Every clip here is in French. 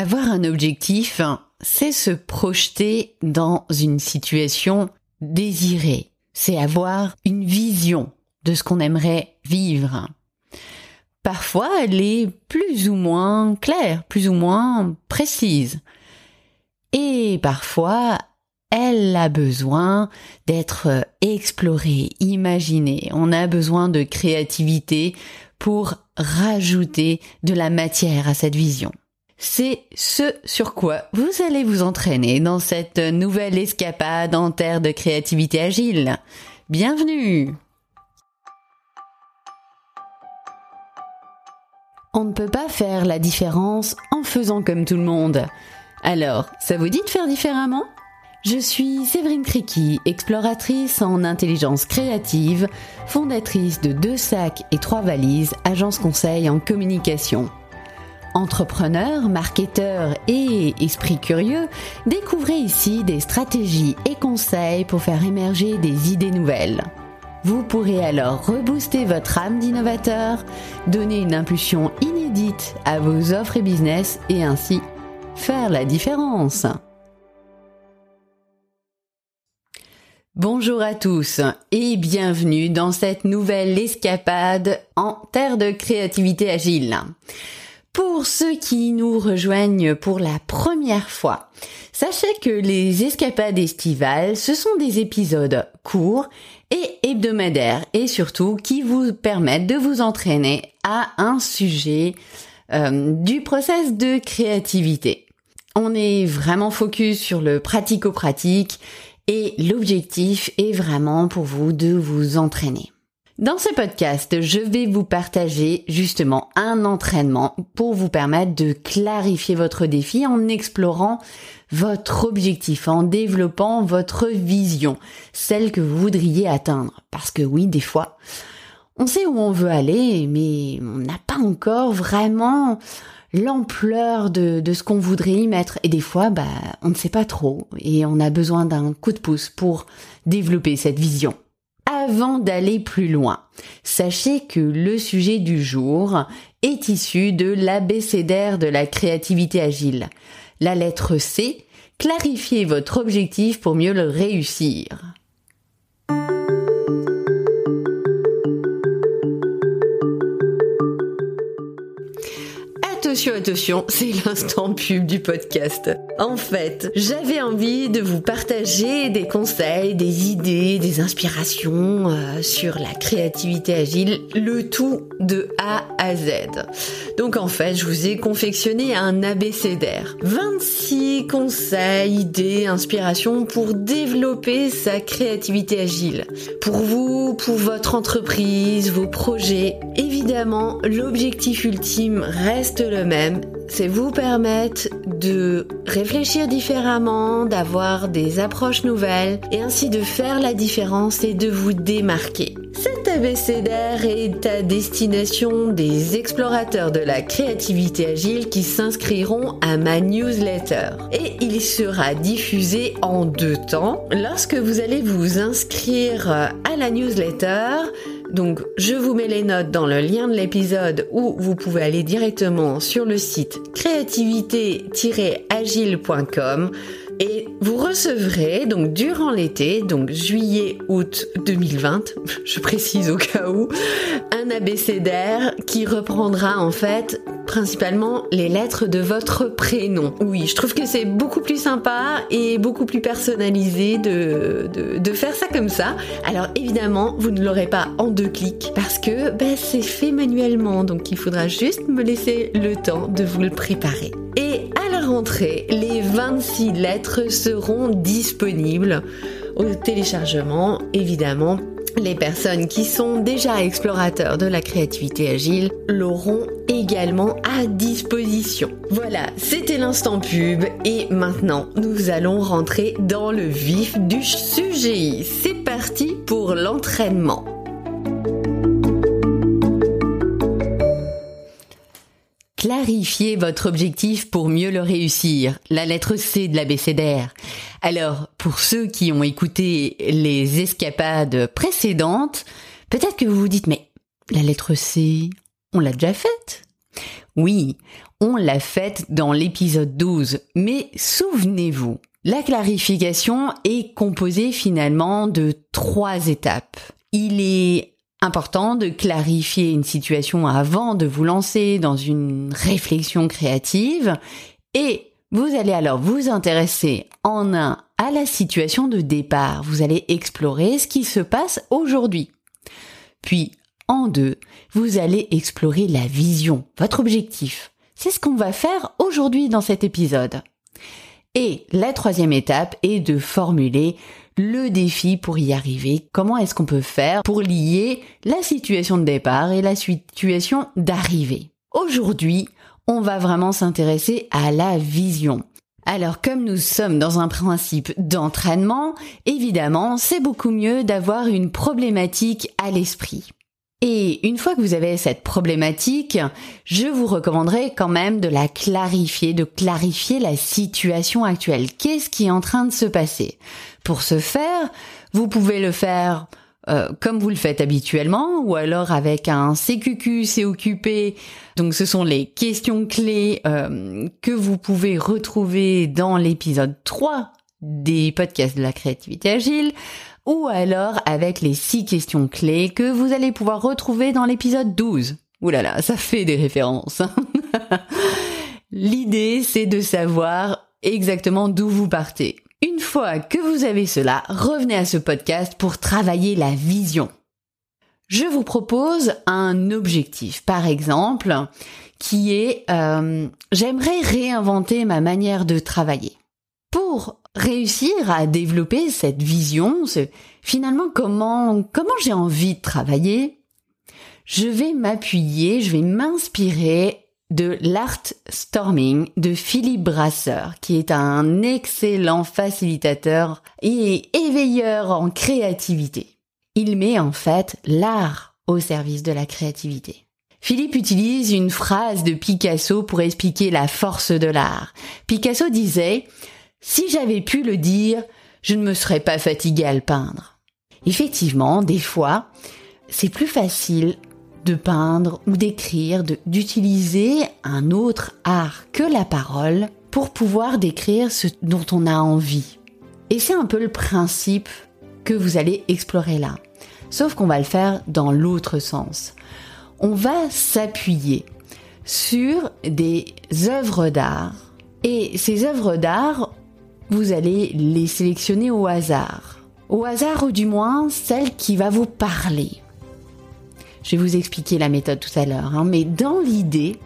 Avoir un objectif, c'est se projeter dans une situation désirée. C'est avoir une vision de ce qu'on aimerait vivre. Parfois, elle est plus ou moins claire, plus ou moins précise. Et parfois, elle a besoin d'être explorée, imaginée. On a besoin de créativité pour rajouter de la matière à cette vision. C'est ce sur quoi vous allez vous entraîner dans cette nouvelle escapade en terre de créativité agile. Bienvenue On ne peut pas faire la différence en faisant comme tout le monde. Alors, ça vous dit de faire différemment? Je suis Séverine Criqui, exploratrice en intelligence créative, fondatrice de Deux Sacs et Trois Valises, agence conseil en communication. Entrepreneur, marketeur et esprit curieux, découvrez ici des stratégies et conseils pour faire émerger des idées nouvelles. Vous pourrez alors rebooster votre âme d'innovateur, donner une impulsion inédite à vos offres et business et ainsi faire la différence. Bonjour à tous et bienvenue dans cette nouvelle escapade en terre de créativité agile. Pour ceux qui nous rejoignent pour la première fois, sachez que les escapades estivales, ce sont des épisodes courts et hebdomadaires et surtout qui vous permettent de vous entraîner à un sujet euh, du process de créativité. On est vraiment focus sur le pratico-pratique et l'objectif est vraiment pour vous de vous entraîner. Dans ce podcast, je vais vous partager justement un entraînement pour vous permettre de clarifier votre défi en explorant votre objectif, en développant votre vision, celle que vous voudriez atteindre. Parce que oui, des fois, on sait où on veut aller, mais on n'a pas encore vraiment l'ampleur de, ce qu'on voudrait y mettre. Et des fois, bah, on ne sait pas trop et on a besoin d'un coup de pouce pour développer cette vision. Avant d'aller plus loin, sachez que le sujet du jour est issu de l'abécédaire de la créativité agile. La lettre C, clarifiez votre objectif pour mieux le réussir. Attention, attention, c'est l'instant pub du podcast. En fait, j'avais envie de vous partager des conseils, des idées, des inspirations euh, sur la créativité agile, le tout de A à Z. Donc en fait, je vous ai confectionné un abécédaire. 26 conseils, idées, inspirations pour développer sa créativité agile. Pour vous, pour votre entreprise, vos projets. Évidemment, l'objectif ultime reste le même, c'est vous permettre de réfléchir différemment, d'avoir des approches nouvelles et ainsi de faire la différence et de vous démarquer. Cet abécédaire est à destination des explorateurs de la créativité agile qui s'inscriront à ma newsletter. Et il sera diffusé en deux temps. Lorsque vous allez vous inscrire à la newsletter, donc je vous mets les notes dans le lien de l'épisode où vous pouvez aller directement sur le site créativité-agile.com et vous recevrez donc durant l'été, donc juillet août 2020, je précise au cas où, un abécédaire qui reprendra en fait principalement les lettres de votre prénom. Oui, je trouve que c'est beaucoup plus sympa et beaucoup plus personnalisé de, faire ça comme ça. Alors évidemment, vous ne l'aurez pas en deux clics parce que ben, c'est fait manuellement, donc il faudra juste me laisser le temps de vous le préparer. Les 26 lettres seront disponibles au téléchargement, évidemment. Les personnes qui sont déjà explorateurs de la créativité agile l'auront également à disposition. Voilà, c'était l'instant pub et maintenant nous allons rentrer dans le vif du sujet. C'est parti pour l'entraînement. Clarifiez votre objectif pour mieux le réussir. La lettre C de l'abécédaire. Alors, pour ceux qui ont écouté les escapades précédentes, peut-être que vous vous dites, mais la lettre C, on l'a déjà faite? Oui, On l'a faite dans l'épisode 12, mais souvenez-vous, la clarification est composée finalement de trois étapes. Il est important de clarifier une situation avant de vous lancer dans une réflexion créative et vous allez alors vous intéresser en un à la situation de départ. Vous allez explorer ce qui se passe aujourd'hui. Puis en deux, vous allez explorer la vision, votre objectif. C'est ce qu'on va faire aujourd'hui dans cet épisode. Et la troisième étape est de formuler le défi pour y arriver. Comment est-ce qu'on peut faire pour lier la situation de départ et la situation d'arrivée? Aujourd'hui, on va vraiment s'intéresser à la vision. Alors comme nous sommes dans un principe d'entraînement, évidemment, c'est beaucoup mieux d'avoir une problématique à l'esprit. Et une fois que vous avez cette problématique, je vous recommanderais quand même de la clarifier, de clarifier la situation actuelle. Qu'est-ce qui est en train de se passer? Pour ce faire, vous pouvez le faire euh, comme vous le faites habituellement, ou alors avec un CQQ, occupé. Donc ce sont les questions clés euh, que vous pouvez retrouver dans l'épisode 3 des podcasts de la créativité agile ou alors avec les six questions clés que vous allez pouvoir retrouver dans l'épisode 12. Ouh là là, ça fait des références. L'idée, c'est de savoir exactement d'où vous partez. Une fois que vous avez cela, revenez à ce podcast pour travailler la vision. Je vous propose un objectif, par exemple, qui est euh, j'aimerais réinventer ma manière de travailler. Pour réussir à développer cette vision, finalement comment comment j'ai envie de travailler, je vais m'appuyer, je vais m'inspirer de l'art storming de Philippe Brasseur, qui est un excellent facilitateur et éveilleur en créativité. Il met en fait l'art au service de la créativité. Philippe utilise une phrase de Picasso pour expliquer la force de l'art. Picasso disait si j'avais pu le dire, je ne me serais pas fatigué à le peindre. Effectivement, des fois, c'est plus facile de peindre ou d'écrire, d'utiliser un autre art que la parole pour pouvoir décrire ce dont on a envie. Et c'est un peu le principe que vous allez explorer là. Sauf qu'on va le faire dans l'autre sens. On va s'appuyer sur des œuvres d'art. Et ces œuvres d'art, vous allez les sélectionner au hasard. Au hasard ou du moins celle qui va vous parler. Je vais vous expliquer la méthode tout à l'heure, hein, mais dans l'idée,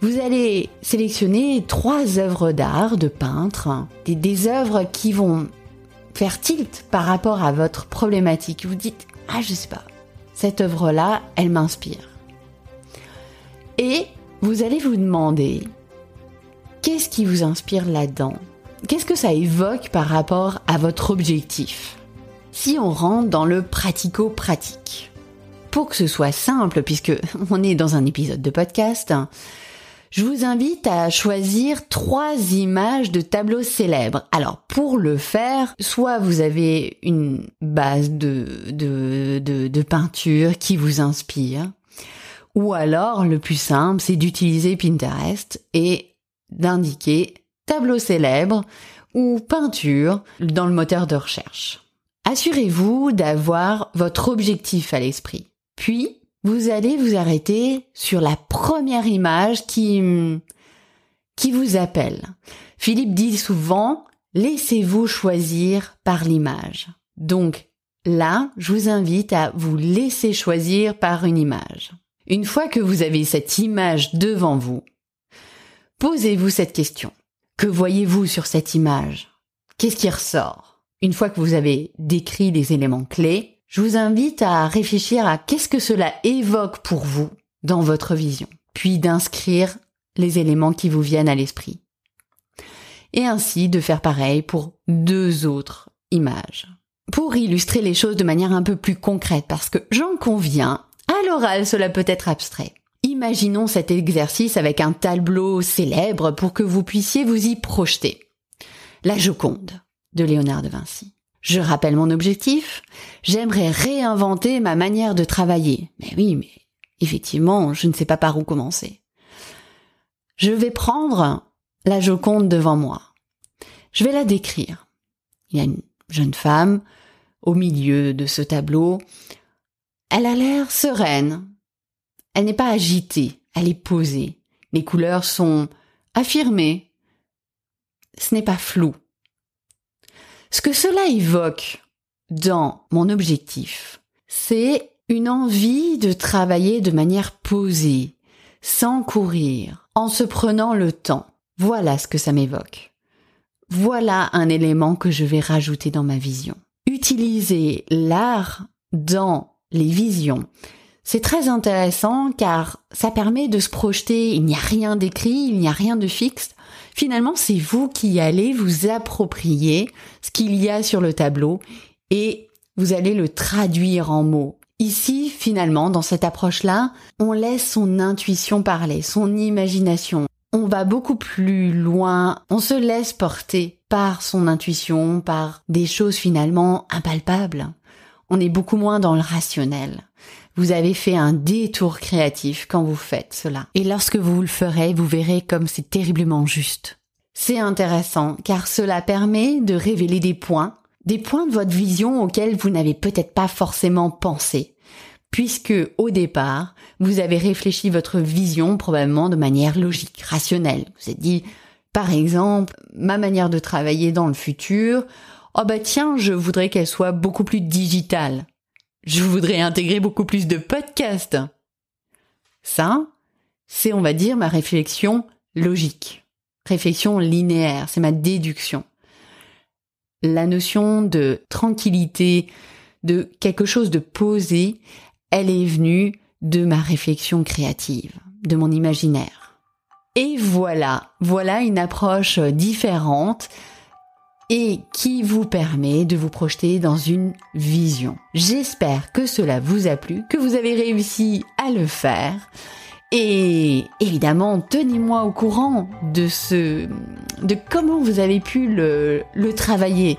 vous allez sélectionner trois œuvres d'art de peintre, des, des œuvres qui vont faire tilt par rapport à votre problématique. Vous dites, ah je sais pas, cette œuvre-là, elle m'inspire. Et vous allez vous demander, qu'est-ce qui vous inspire là-dedans? Qu'est-ce que ça évoque par rapport à votre objectif? Si on rentre dans le pratico-pratique, pour que ce soit simple, puisque on est dans un épisode de podcast, je vous invite à choisir trois images de tableaux célèbres. Alors pour le faire, soit vous avez une base de, de, peinture qui vous inspire, ou alors le plus simple, c'est d'utiliser Pinterest et d'indiquer tableau célèbre ou peinture dans le moteur de recherche. Assurez-vous d'avoir votre objectif à l'esprit. Puis, vous allez vous arrêter sur la première image qui, qui vous appelle. Philippe dit souvent, laissez-vous choisir par l'image. Donc, là, je vous invite à vous laisser choisir par une image. Une fois que vous avez cette image devant vous, posez-vous cette question. Que voyez-vous sur cette image? Qu'est-ce qui ressort? Une fois que vous avez décrit les éléments clés, je vous invite à réfléchir à qu'est-ce que cela évoque pour vous dans votre vision, puis d'inscrire les éléments qui vous viennent à l'esprit. Et ainsi de faire pareil pour deux autres images. Pour illustrer les choses de manière un peu plus concrète, parce que j'en conviens, à l'oral cela peut être abstrait. Imaginons cet exercice avec un tableau célèbre pour que vous puissiez vous y projeter. La Joconde de Léonard de Vinci. Je rappelle mon objectif. J'aimerais réinventer ma manière de travailler. Mais oui, mais effectivement, je ne sais pas par où commencer. Je vais prendre la Joconde devant moi. Je vais la décrire. Il y a une jeune femme au milieu de ce tableau. Elle a l'air sereine. Elle n'est pas agitée, elle est posée. Les couleurs sont affirmées. Ce n'est pas flou. Ce que cela évoque dans mon objectif, c'est une envie de travailler de manière posée, sans courir, en se prenant le temps. Voilà ce que ça m'évoque. Voilà un élément que je vais rajouter dans ma vision. Utiliser l'art dans les visions. C'est très intéressant car ça permet de se projeter, il n'y a rien d'écrit, il n'y a rien de fixe. Finalement, c'est vous qui allez vous approprier ce qu'il y a sur le tableau et vous allez le traduire en mots. Ici, finalement, dans cette approche-là, on laisse son intuition parler, son imagination. On va beaucoup plus loin, on se laisse porter par son intuition, par des choses finalement impalpables. On est beaucoup moins dans le rationnel. Vous avez fait un détour créatif quand vous faites cela. Et lorsque vous le ferez, vous verrez comme c'est terriblement juste. C'est intéressant car cela permet de révéler des points des points de votre vision auxquels vous n'avez peut-être pas forcément pensé, puisque au départ, vous avez réfléchi votre vision probablement de manière logique, rationnelle. Vous avez dit, par exemple, ma manière de travailler dans le futur, oh bah tiens, je voudrais qu'elle soit beaucoup plus digitale. Je voudrais intégrer beaucoup plus de podcasts. Ça, c'est, on va dire, ma réflexion logique. Réflexion linéaire, c'est ma déduction la notion de tranquillité, de quelque chose de posé, elle est venue de ma réflexion créative, de mon imaginaire. Et voilà, voilà une approche différente et qui vous permet de vous projeter dans une vision. J'espère que cela vous a plu, que vous avez réussi à le faire. Et évidemment, tenez-moi au courant de ce, de comment vous avez pu le, le travailler.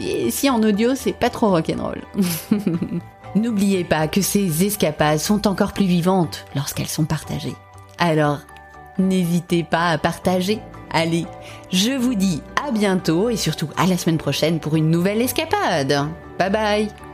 Et si en audio, c'est pas trop rock'n'roll. N'oubliez pas que ces escapades sont encore plus vivantes lorsqu'elles sont partagées. Alors, n'hésitez pas à partager. Allez, je vous dis à bientôt et surtout à la semaine prochaine pour une nouvelle escapade. Bye bye